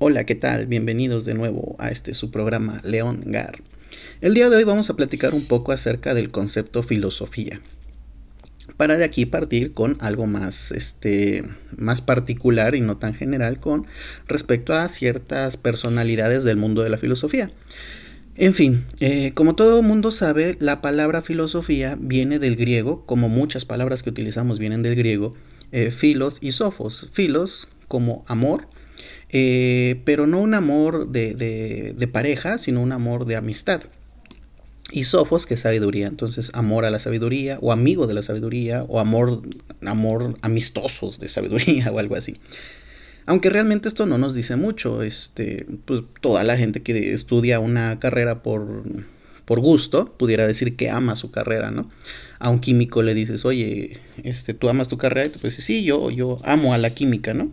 Hola, ¿qué tal? Bienvenidos de nuevo a este su programa León Gar. El día de hoy vamos a platicar un poco acerca del concepto filosofía. Para de aquí partir con algo más, este, más particular y no tan general con respecto a ciertas personalidades del mundo de la filosofía. En fin, eh, como todo mundo sabe, la palabra filosofía viene del griego, como muchas palabras que utilizamos vienen del griego, eh, filos y sofos. Filos como amor eh, pero no un amor de, pareja, sino un amor de amistad. Y sofos, que es sabiduría, entonces amor a la sabiduría, o amigo de la sabiduría, o amor, amor amistosos de sabiduría, o algo así. Aunque realmente esto no nos dice mucho, este, pues toda la gente que estudia una carrera por, por gusto pudiera decir que ama su carrera, ¿no? A un químico le dices, oye, este, tú amas tu carrera, y te dice, sí, yo, yo amo a la química, ¿no?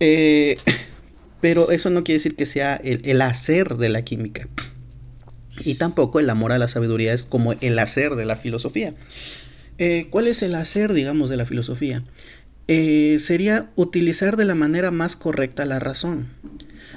Eh, pero eso no quiere decir que sea el, hacer de la química. Y tampoco el amor a la sabiduría es como el hacer de la filosofía. Eh, ¿Cuál es el hacer, digamos, de la filosofía? Eh, sería utilizar de la manera más correcta la razón.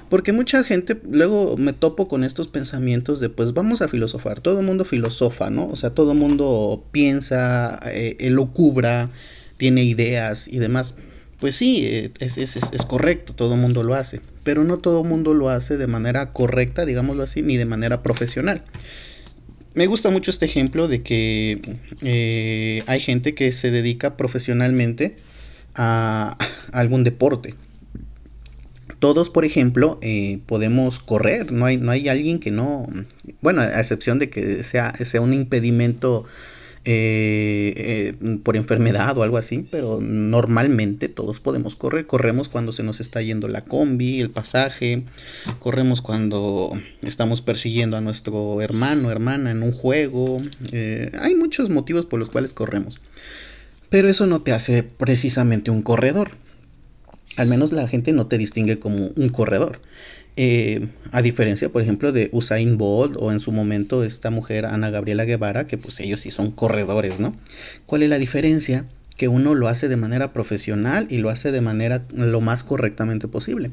Porque mucha gente, luego me topo con estos pensamientos de pues vamos a filosofar, todo el mundo filosofa, ¿no? O sea, todo el mundo piensa, eh, cubra tiene ideas y demás pues sí, eh, es, correcto, todo el mundo lo hace, pero no todo el mundo lo hace de manera correcta, digámoslo así, ni de manera profesional. Me gusta mucho este ejemplo de que eh, hay gente que se dedica profesionalmente a, algún deporte. Todos, por ejemplo, eh, podemos correr, no hay, no hay alguien que no, bueno, a excepción de que sea, sea un impedimento eh, eh, por enfermedad o algo así, pero normalmente todos podemos correr. Corremos cuando se nos está yendo la combi, el pasaje, corremos cuando estamos persiguiendo a nuestro hermano, hermana en un juego. Eh, hay muchos motivos por los cuales corremos. Pero eso no te hace precisamente un corredor. Al menos la gente no te distingue como un corredor. Eh, a diferencia, por ejemplo, de Usain Bolt o en su momento esta mujer Ana Gabriela Guevara, que pues ellos sí son corredores, ¿no? ¿Cuál es la diferencia? Que uno lo hace de manera profesional y lo hace de manera lo más correctamente posible.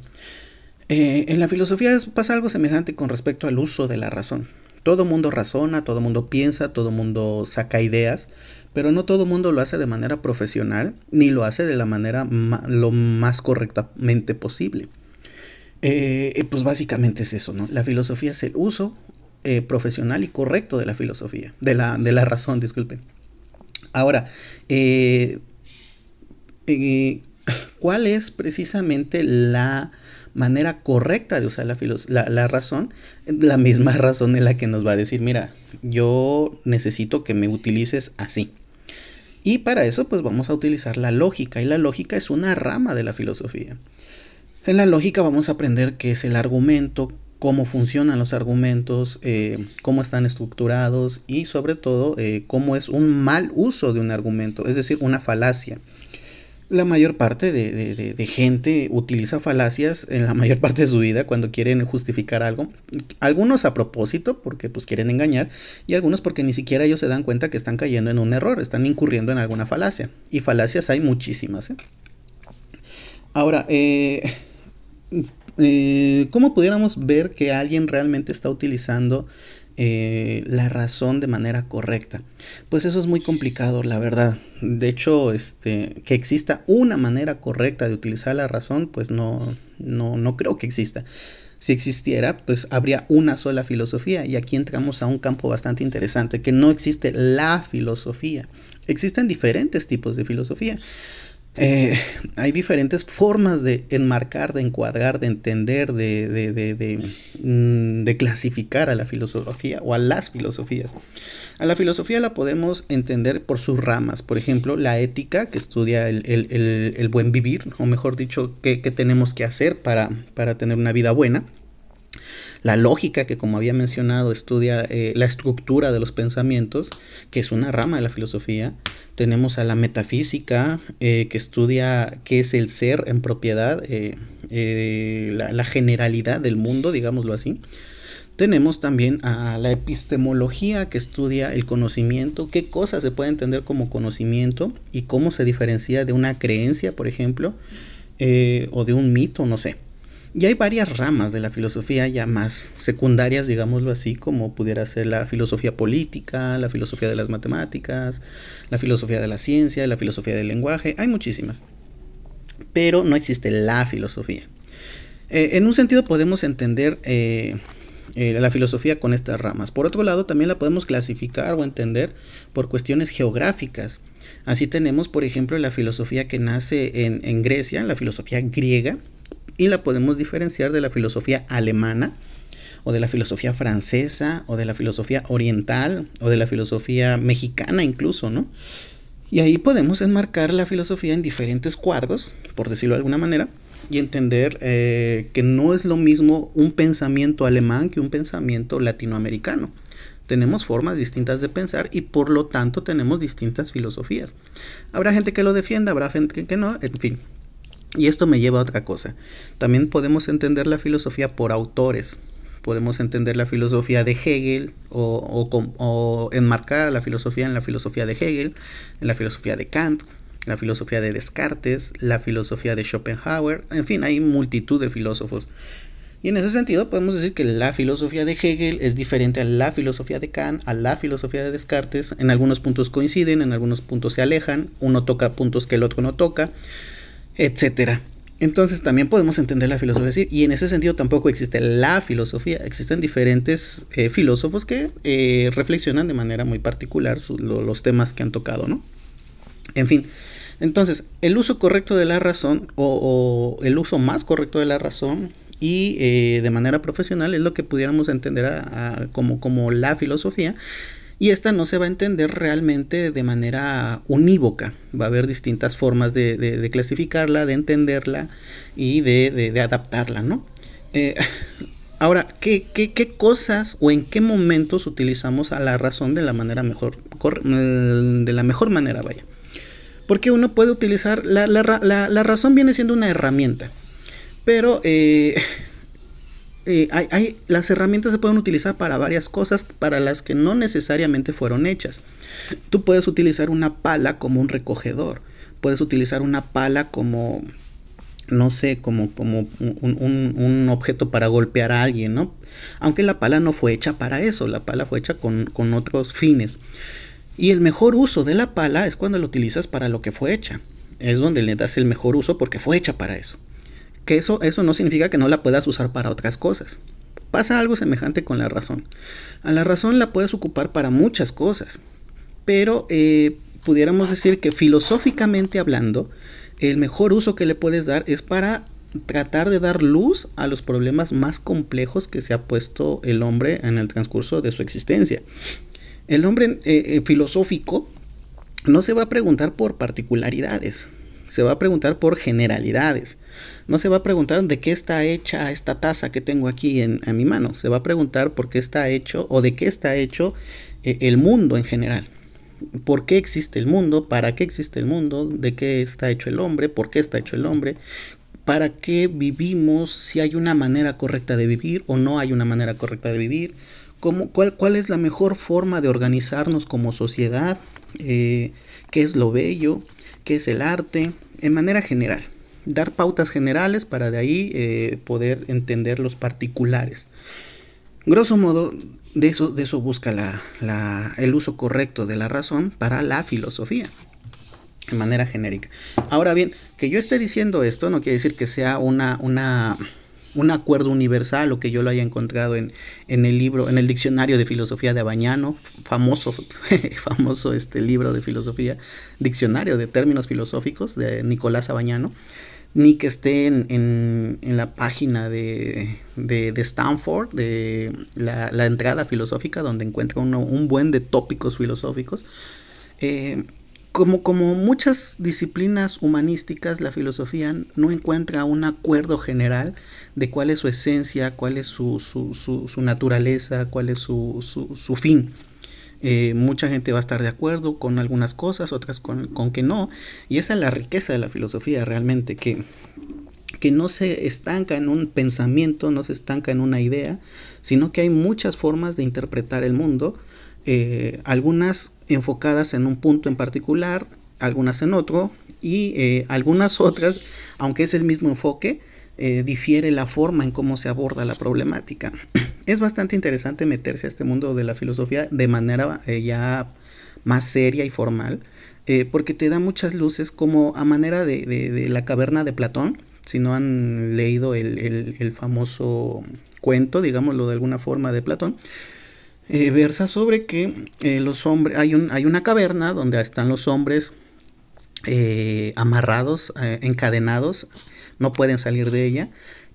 Eh, en la filosofía pasa algo semejante con respecto al uso de la razón. Todo mundo razona, todo mundo piensa, todo mundo saca ideas, pero no todo mundo lo hace de manera profesional ni lo hace de la manera lo más correctamente posible. Eh, pues básicamente es eso, ¿no? La filosofía es el uso eh, profesional y correcto de la filosofía, de la, de la razón, disculpen. Ahora, eh, ¿cuál es precisamente la manera correcta de usar la, la, la, razón? La misma razón en la que nos va a decir, mira, yo necesito que me utilices así. Y para eso, pues vamos a utilizar la lógica, y la lógica es una rama de la filosofía. En la lógica vamos a aprender qué es el argumento, cómo funcionan los argumentos, eh, cómo están estructurados y sobre todo eh, cómo es un mal uso de un argumento, es decir, una falacia. La mayor parte de, gente utiliza falacias en la mayor parte de su vida cuando quieren justificar algo. Algunos a propósito porque pues quieren engañar y algunos porque ni siquiera ellos se dan cuenta que están cayendo en un error, están incurriendo en alguna falacia. Y falacias hay muchísimas. ¿eh? Ahora, eh, eh, ¿cómo pudiéramos ver que alguien realmente está utilizando eh, la razón de manera correcta? Pues eso es muy complicado, la verdad. De hecho, este, que exista una manera correcta de utilizar la razón, pues no, no, no creo que exista. Si existiera, pues habría una sola filosofía. Y aquí entramos a un campo bastante interesante, que no existe la filosofía. Existen diferentes tipos de filosofía. Eh, hay diferentes formas de enmarcar, de encuadrar, de entender, de, de, de, mm, de, clasificar a la filosofía o a las filosofías. A la filosofía la podemos entender por sus ramas, por ejemplo, la ética, que estudia el, buen vivir, o mejor dicho, qué, tenemos que hacer para tener una vida buena la lógica, que como había mencionado estudia eh, la estructura de los pensamientos, que es una rama de la filosofía. Tenemos a la metafísica, eh, que estudia qué es el ser en propiedad, eh, la, generalidad del mundo, digámoslo así. Tenemos también a la epistemología que estudia el conocimiento, qué cosas se puede entender como conocimiento y cómo se diferencia de una creencia, por ejemplo, o de un mito, no sé. Y hay varias ramas de la filosofía ya más secundarias, digámoslo así, como pudiera ser la filosofía política, la filosofía de las matemáticas, la filosofía de la ciencia, la filosofía del lenguaje, hay muchísimas. Pero no existe la filosofía. Eh, en un sentido podemos entender eh, eh, la filosofía con estas ramas. Por otro lado, también la podemos clasificar o entender por cuestiones geográficas. Así tenemos, por ejemplo, la filosofía que nace en, en Grecia, la filosofía griega, y la podemos diferenciar de la filosofía alemana o de la filosofía francesa o de la filosofía oriental o de la filosofía mexicana incluso, ¿no? Y ahí podemos enmarcar la filosofía en diferentes cuadros, por decirlo de alguna manera, y entender eh, que no es lo mismo un pensamiento alemán que un pensamiento latinoamericano. Tenemos formas distintas de pensar y por lo tanto tenemos distintas filosofías. Habrá gente que lo defienda, habrá gente que no, en fin, y esto me lleva a otra cosa. También podemos entender la filosofía por autores. Podemos entender la filosofía de Hegel o, enmarcar la filosofía en la filosofía de Hegel, en la filosofía de Kant, la filosofía de Descartes, la filosofía de Schopenhauer, en fin, hay multitud de filósofos. Y en ese sentido podemos decir que la filosofía de Hegel es diferente a la filosofía de Kant, a la filosofía de Descartes. En algunos puntos coinciden, en algunos puntos se alejan, uno toca puntos que el otro no toca etcétera. Entonces también podemos entender la filosofía y en ese sentido tampoco existe la filosofía, existen diferentes eh, filósofos que eh, reflexionan de manera muy particular los temas que han tocado, ¿no? En fin, entonces el uso correcto de la razón o, el uso más correcto de la razón y eh, de manera profesional es lo que pudiéramos entender como, como la filosofía y esta no se va a entender realmente de manera unívoca. Va a haber distintas formas de, clasificarla, de entenderla y de, adaptarla, ¿no? Eh, ahora, ¿qué, ¿qué, cosas o en qué momentos utilizamos a la razón de la manera mejor, mm, de la mejor manera, vaya? Porque uno puede utilizar, la, la razón viene siendo una herramienta, pero eh, eh, hay, las herramientas se pueden utilizar para varias cosas para las que no necesariamente fueron hechas. Tú puedes utilizar una pala como un recogedor, puedes utilizar una pala como, no sé, como, como un, objeto para golpear a alguien, ¿no? Aunque la pala no fue hecha para eso, la pala fue hecha con, con otros fines. Y el mejor uso de la pala es cuando la utilizas para lo que fue hecha. Es donde le das el mejor uso porque fue hecha para eso que eso, eso no significa que no la puedas usar para otras cosas. Pasa algo semejante con la razón. A la razón la puedes ocupar para muchas cosas, pero eh, pudiéramos decir que filosóficamente hablando, el mejor uso que le puedes dar es para tratar de dar luz a los problemas más complejos que se ha puesto el hombre en el transcurso de su existencia. El hombre eh, eh, filosófico no se va a preguntar por particularidades, se va a preguntar por generalidades. No se va a preguntar de qué está hecha esta taza que tengo aquí en, mi mano. Se va a preguntar por qué está hecho o de qué está hecho eh, el mundo en general. ¿Por qué existe el mundo? ¿Para qué existe el mundo? ¿De qué está hecho el hombre? ¿Por qué está hecho el hombre? ¿Para qué vivimos? Si hay una manera correcta de vivir o no hay una manera correcta de vivir. ¿Cómo, cuál, ¿Cuál es la mejor forma de organizarnos como sociedad? Eh, ¿Qué es lo bello? ¿Qué es el arte? En manera general dar pautas generales para de ahí eh, poder entender los particulares. Grosso modo, de eso, de eso busca la, el uso correcto de la razón para la filosofía, de manera genérica. Ahora bien, que yo esté diciendo esto no quiere decir que sea una, una, un acuerdo universal o que yo lo haya encontrado en, en el libro, en el diccionario de filosofía de Abañano, famoso, famoso este libro de filosofía, diccionario de términos filosóficos de Nicolás Abañano ni que esté en, la página de, de, Stanford, de la, entrada filosófica, donde encuentra un buen de tópicos filosóficos. Eh, como, como muchas disciplinas humanísticas, la filosofía no encuentra un acuerdo general de cuál es su esencia, cuál es su, su, naturaleza, cuál es su, fin. Eh, mucha gente va a estar de acuerdo con algunas cosas, otras con, que no. Y esa es la riqueza de la filosofía realmente, que, que no se estanca en un pensamiento, no se estanca en una idea, sino que hay muchas formas de interpretar el mundo, eh, algunas enfocadas en un punto en particular, algunas en otro, y eh, algunas otras, aunque es el mismo enfoque, eh, difiere la forma en cómo se aborda la problemática. Es bastante interesante meterse a este mundo de la filosofía de manera ya más seria y formal, porque te da muchas luces como a manera de, la caverna de Platón, si no han leído el, famoso cuento, digámoslo de alguna forma, de Platón, versa sobre que los hombres, hay, un, hay una caverna donde están los hombres amarrados, encadenados, no pueden salir de ella.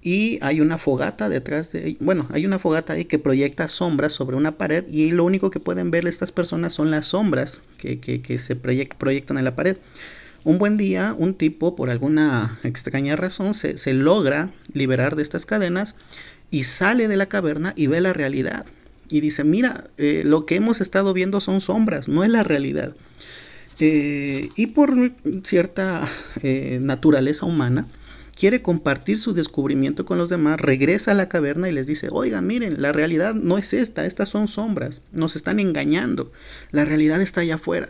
Y hay una fogata detrás de, bueno, hay una fogata ahí que proyecta sombras sobre una pared y lo único que pueden ver estas personas son las sombras que, que, se proyectan en la pared. Un buen día, un tipo, por alguna extraña razón, se, se logra liberar de estas cadenas y sale de la caverna y ve la realidad. Y dice, mira, eh, lo que hemos estado viendo son sombras, no es la realidad. Eh, y por cierta eh, naturaleza humana, quiere compartir su descubrimiento con los demás, regresa a la caverna y les dice, oigan, miren, la realidad no es esta, estas son sombras, nos están engañando, la realidad está allá afuera.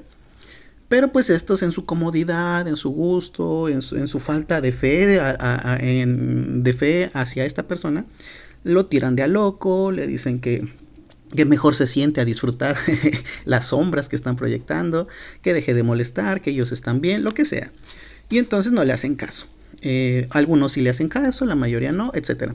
Pero pues estos en su comodidad, en su gusto, en su, falta de fe, de fe hacia esta persona, lo tiran de a loco, le dicen que, que mejor se siente a disfrutar las sombras que están proyectando, que deje de molestar, que ellos están bien, lo que sea. Y entonces no le hacen caso. Eh, algunos sí le hacen caso, la mayoría no, etc.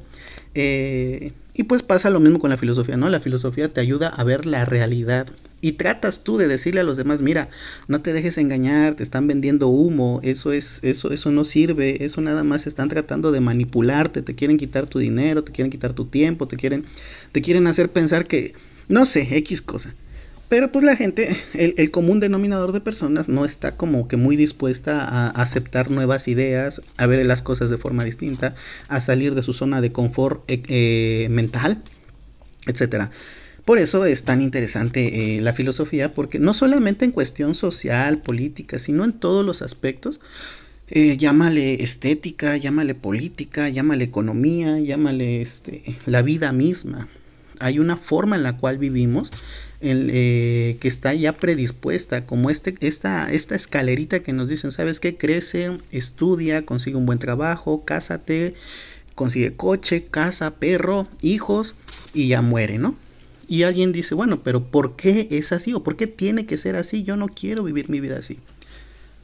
Eh, y pues pasa lo mismo con la filosofía, ¿no? La filosofía te ayuda a ver la realidad. Y tratas tú de decirle a los demás, mira, no te dejes engañar, te están vendiendo humo, eso es, eso, eso no sirve, eso nada más están tratando de manipularte, te quieren quitar tu dinero, te quieren quitar tu tiempo, te quieren, te quieren hacer pensar que, no sé, X cosa. Pero pues la gente, el, común denominador de personas no está como que muy dispuesta a aceptar nuevas ideas, a ver las cosas de forma distinta, a salir de su zona de confort eh, eh, mental, etcétera. Por eso es tan interesante eh, la filosofía, porque no solamente en cuestión social, política, sino en todos los aspectos, llámale estética, llámale política, llámale economía, llámale este, la vida misma hay una forma en la cual vivimos eh, que está ya predispuesta, como este, esta, escalerita que nos dicen, ¿sabes qué? Crece, estudia, consigue un buen trabajo, cásate, consigue coche, casa, perro, hijos y ya muere, ¿no? Y alguien dice, bueno, pero ¿por qué es así? ¿O por qué tiene que ser así? Yo no quiero vivir mi vida así.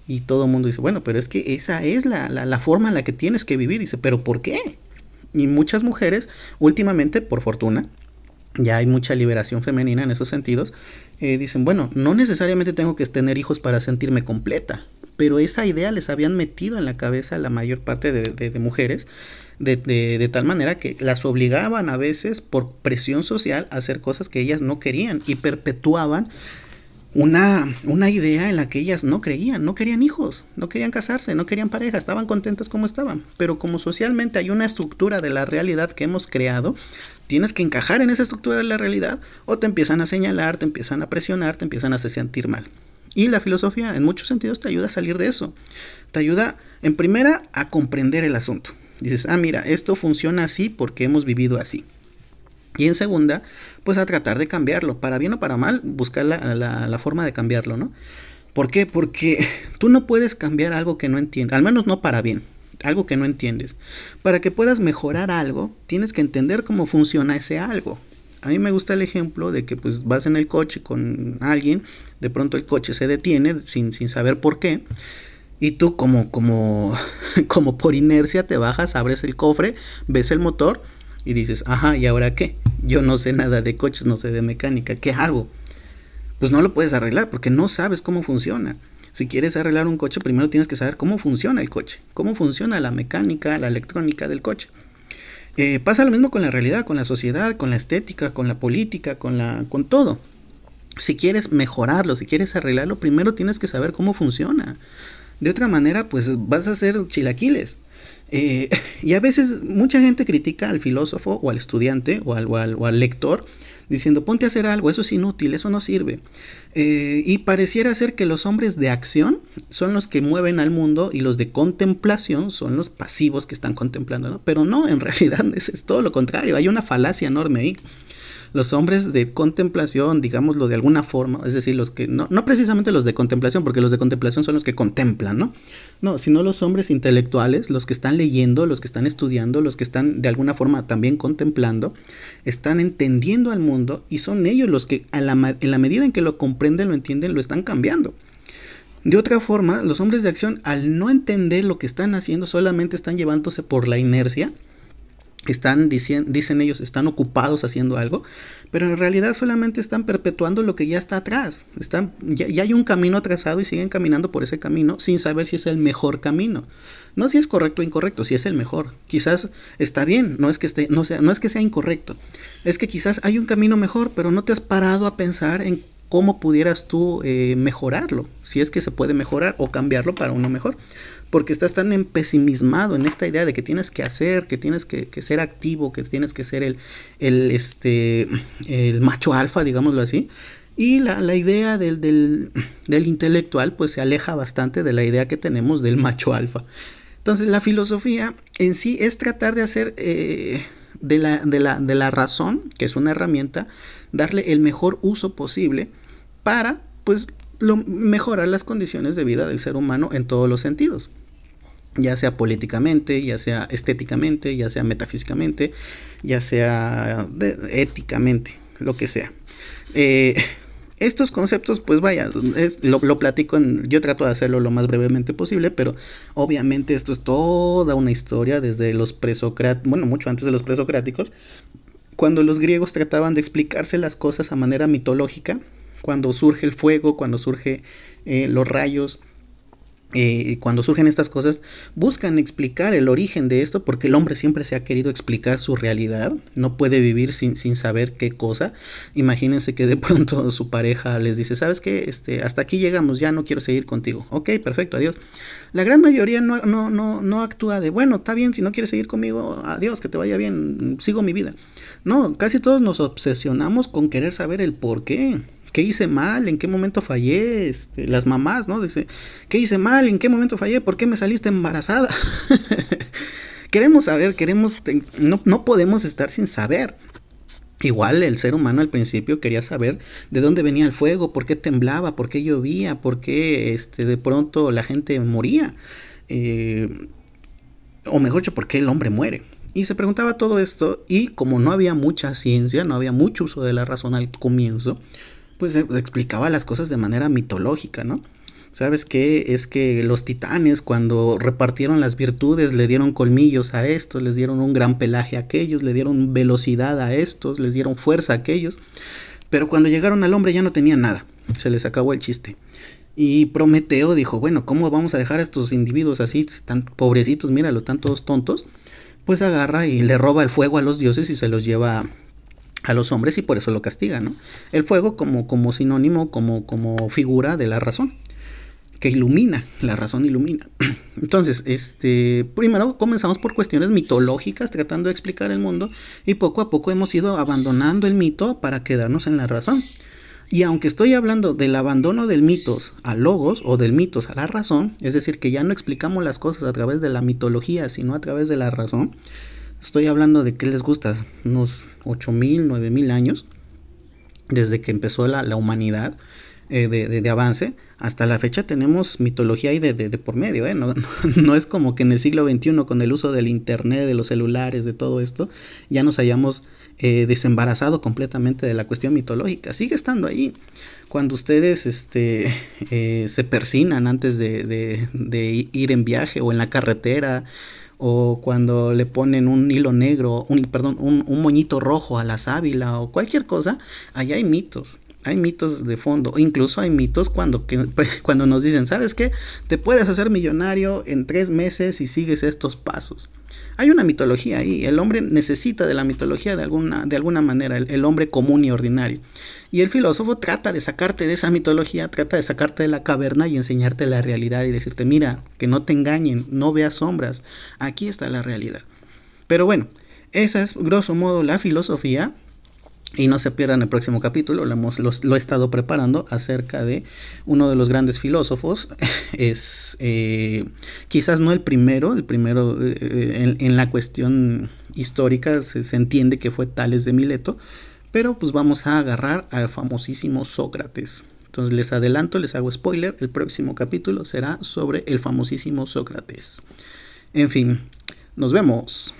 Y todo el mundo dice, bueno, pero es que esa es la forma en la que tienes que vivir. dice, pero ¿por qué? Y muchas mujeres, últimamente, por fortuna, ya hay mucha liberación femenina en esos sentidos, eh, dicen, bueno, no necesariamente tengo que tener hijos para sentirme completa, pero esa idea les habían metido en la cabeza a la mayor parte de, mujeres, de, de, tal manera que las obligaban a veces por presión social a hacer cosas que ellas no querían y perpetuaban una, una idea en la que ellas no creían, no querían hijos, no querían casarse, no querían pareja, estaban contentas como estaban. Pero como socialmente hay una estructura de la realidad que hemos creado, tienes que encajar en esa estructura de la realidad o te empiezan a señalar, te empiezan a presionar, te empiezan a hacer sentir mal. Y la filosofía en muchos sentidos te ayuda a salir de eso. Te ayuda, en primera, a comprender el asunto. Dices, ah, mira, esto funciona así porque hemos vivido así. Y en segunda, pues a tratar de cambiarlo, para bien o para mal, buscar la, forma de cambiarlo, ¿no? ¿Por qué? Porque tú no puedes cambiar algo que no entiendes, al menos no para bien, algo que no entiendes. Para que puedas mejorar algo, tienes que entender cómo funciona ese algo. A mí me gusta el ejemplo de que pues vas en el coche con alguien, de pronto el coche se detiene sin, sin saber por qué, y tú como, como, como por inercia te bajas, abres el cofre, ves el motor y dices, ajá, ¿y ahora qué? Yo no sé nada de coches, no sé de mecánica, ¿qué hago? Pues no lo puedes arreglar porque no sabes cómo funciona. Si quieres arreglar un coche, primero tienes que saber cómo funciona el coche, cómo funciona la mecánica, la electrónica del coche. Eh, pasa lo mismo con la realidad, con la sociedad, con la estética, con la política, con, la, con todo. Si quieres mejorarlo, si quieres arreglarlo, primero tienes que saber cómo funciona. De otra manera, pues vas a hacer chilaquiles. Eh, y a veces mucha gente critica al filósofo o al estudiante o al, lector diciendo ponte a hacer algo, eso es inútil, eso no sirve. Eh, y pareciera ser que los hombres de acción son los que mueven al mundo y los de contemplación son los pasivos que están contemplando, ¿no? Pero no, en realidad es, es todo lo contrario, hay una falacia enorme ahí los hombres de contemplación, digámoslo de alguna forma, es decir, los que, no, no precisamente los de contemplación, porque los de contemplación son los que contemplan, ¿no? no, sino los hombres intelectuales, los que están leyendo, los que están estudiando, los que están de alguna forma también contemplando, están entendiendo al mundo y son ellos los que en la medida en que lo comprenden, lo entienden, lo están cambiando. De otra forma, los hombres de acción, al no entender lo que están haciendo, solamente están llevándose por la inercia están dicen, dicen ellos están ocupados haciendo algo pero en realidad solamente están perpetuando lo que ya está atrás. Están ya, hay un camino trazado y siguen caminando por ese camino sin saber si es el mejor camino. No si es correcto o incorrecto si es el mejor. Quizás está bien no es que esté no sea no es que sea incorrecto. Es que quizás hay un camino mejor pero no te has parado a pensar en cómo pudieras tú eh, mejorarlo si es que se puede mejorar o cambiarlo para uno mejor porque estás tan empesimismado en esta idea de que tienes que hacer, que tienes que, ser activo, que tienes que ser el, el, este, el macho alfa, digámoslo así. Y la, idea del, del, del, intelectual pues se aleja bastante de la idea que tenemos del macho alfa. Entonces la filosofía en sí es tratar de hacer eh, de, la, de, la, de la razón, que es una herramienta, darle el mejor uso posible para pues lo, mejorar las condiciones de vida del ser humano en todos los sentidos ya sea políticamente, ya sea estéticamente, ya sea metafísicamente, ya sea éticamente, lo que sea. Eh, estos conceptos, pues vaya, lo, platico, en, yo trato de hacerlo lo más brevemente posible, pero obviamente esto es toda una historia desde los presocráticos, bueno, mucho antes de los presocráticos, cuando los griegos trataban de explicarse las cosas a manera mitológica, cuando surge el fuego, cuando surge eh, los rayos, eh, cuando surgen estas cosas, buscan explicar el origen de esto porque el hombre siempre se ha querido explicar su realidad, no puede vivir sin, sin saber qué cosa. Imagínense que de pronto su pareja les dice, ¿sabes qué? Este, hasta aquí llegamos, ya no quiero seguir contigo. Ok, perfecto, adiós. La gran mayoría no, no, no, no actúa de, bueno, está bien, si no quieres seguir conmigo, adiós, que te vaya bien, sigo mi vida. No, casi todos nos obsesionamos con querer saber el por qué. ¿Qué hice mal? ¿En qué momento fallé? Este, las mamás, ¿no? Dice, ¿qué hice mal? ¿En qué momento fallé? ¿Por qué me saliste embarazada? queremos saber, queremos, no, no podemos estar sin saber. Igual el ser humano al principio quería saber de dónde venía el fuego, por qué temblaba, por qué llovía, por qué este, de pronto la gente moría. Eh, o mejor dicho, por qué el hombre muere. Y se preguntaba todo esto y como no había mucha ciencia, no había mucho uso de la razón al comienzo, pues explicaba las cosas de manera mitológica, ¿no? ¿Sabes qué? Es que los titanes cuando repartieron las virtudes le dieron colmillos a estos, les dieron un gran pelaje a aquellos, le dieron velocidad a estos, les dieron fuerza a aquellos, pero cuando llegaron al hombre ya no tenían nada, se les acabó el chiste. Y Prometeo dijo, bueno, ¿cómo vamos a dejar a estos individuos así, tan pobrecitos, míralo, están todos tontos? Pues agarra y le roba el fuego a los dioses y se los lleva a los hombres y por eso lo castiga, ¿no? El fuego como, como sinónimo, como, como figura de la razón, que ilumina, la razón ilumina. Entonces, este, primero comenzamos por cuestiones mitológicas, tratando de explicar el mundo, y poco a poco hemos ido abandonando el mito para quedarnos en la razón. Y aunque estoy hablando del abandono del mitos a logos o del mitos a la razón, es decir, que ya no explicamos las cosas a través de la mitología, sino a través de la razón, Estoy hablando de que les gusta, unos 8000, 9000 años, desde que empezó la, la humanidad eh, de, de, avance, hasta la fecha tenemos mitología ahí de, de, por medio, ¿eh? no, no, es como que en el siglo XXI, con el uso del Internet, de los celulares, de todo esto, ya nos hayamos eh, desembarazado completamente de la cuestión mitológica. Sigue estando ahí. Cuando ustedes este, eh, se persinan antes de, de ir en viaje o en la carretera, o cuando le ponen un hilo negro, un, perdón, un, un moñito rojo a la sábila o cualquier cosa, allá hay mitos hay mitos de fondo, incluso hay mitos cuando, que, cuando nos dicen, ¿sabes qué? Te puedes hacer millonario en tres meses si sigues estos pasos. Hay una mitología ahí, el hombre necesita de la mitología de alguna, de alguna manera, el, hombre común y ordinario. Y el filósofo trata de sacarte de esa mitología, trata de sacarte de la caverna y enseñarte la realidad y decirte, mira, que no te engañen, no veas sombras, aquí está la realidad. Pero bueno, esa es grosso modo la filosofía y no se pierdan el próximo capítulo, lo, hemos, he estado preparando acerca de uno de los grandes filósofos. Es eh, quizás no el primero, el primero eh, en, la cuestión histórica se, se, entiende que fue Tales de Mileto, pero pues vamos a agarrar al famosísimo Sócrates. Entonces les adelanto, les hago spoiler, el próximo capítulo será sobre el famosísimo Sócrates. En fin, nos vemos.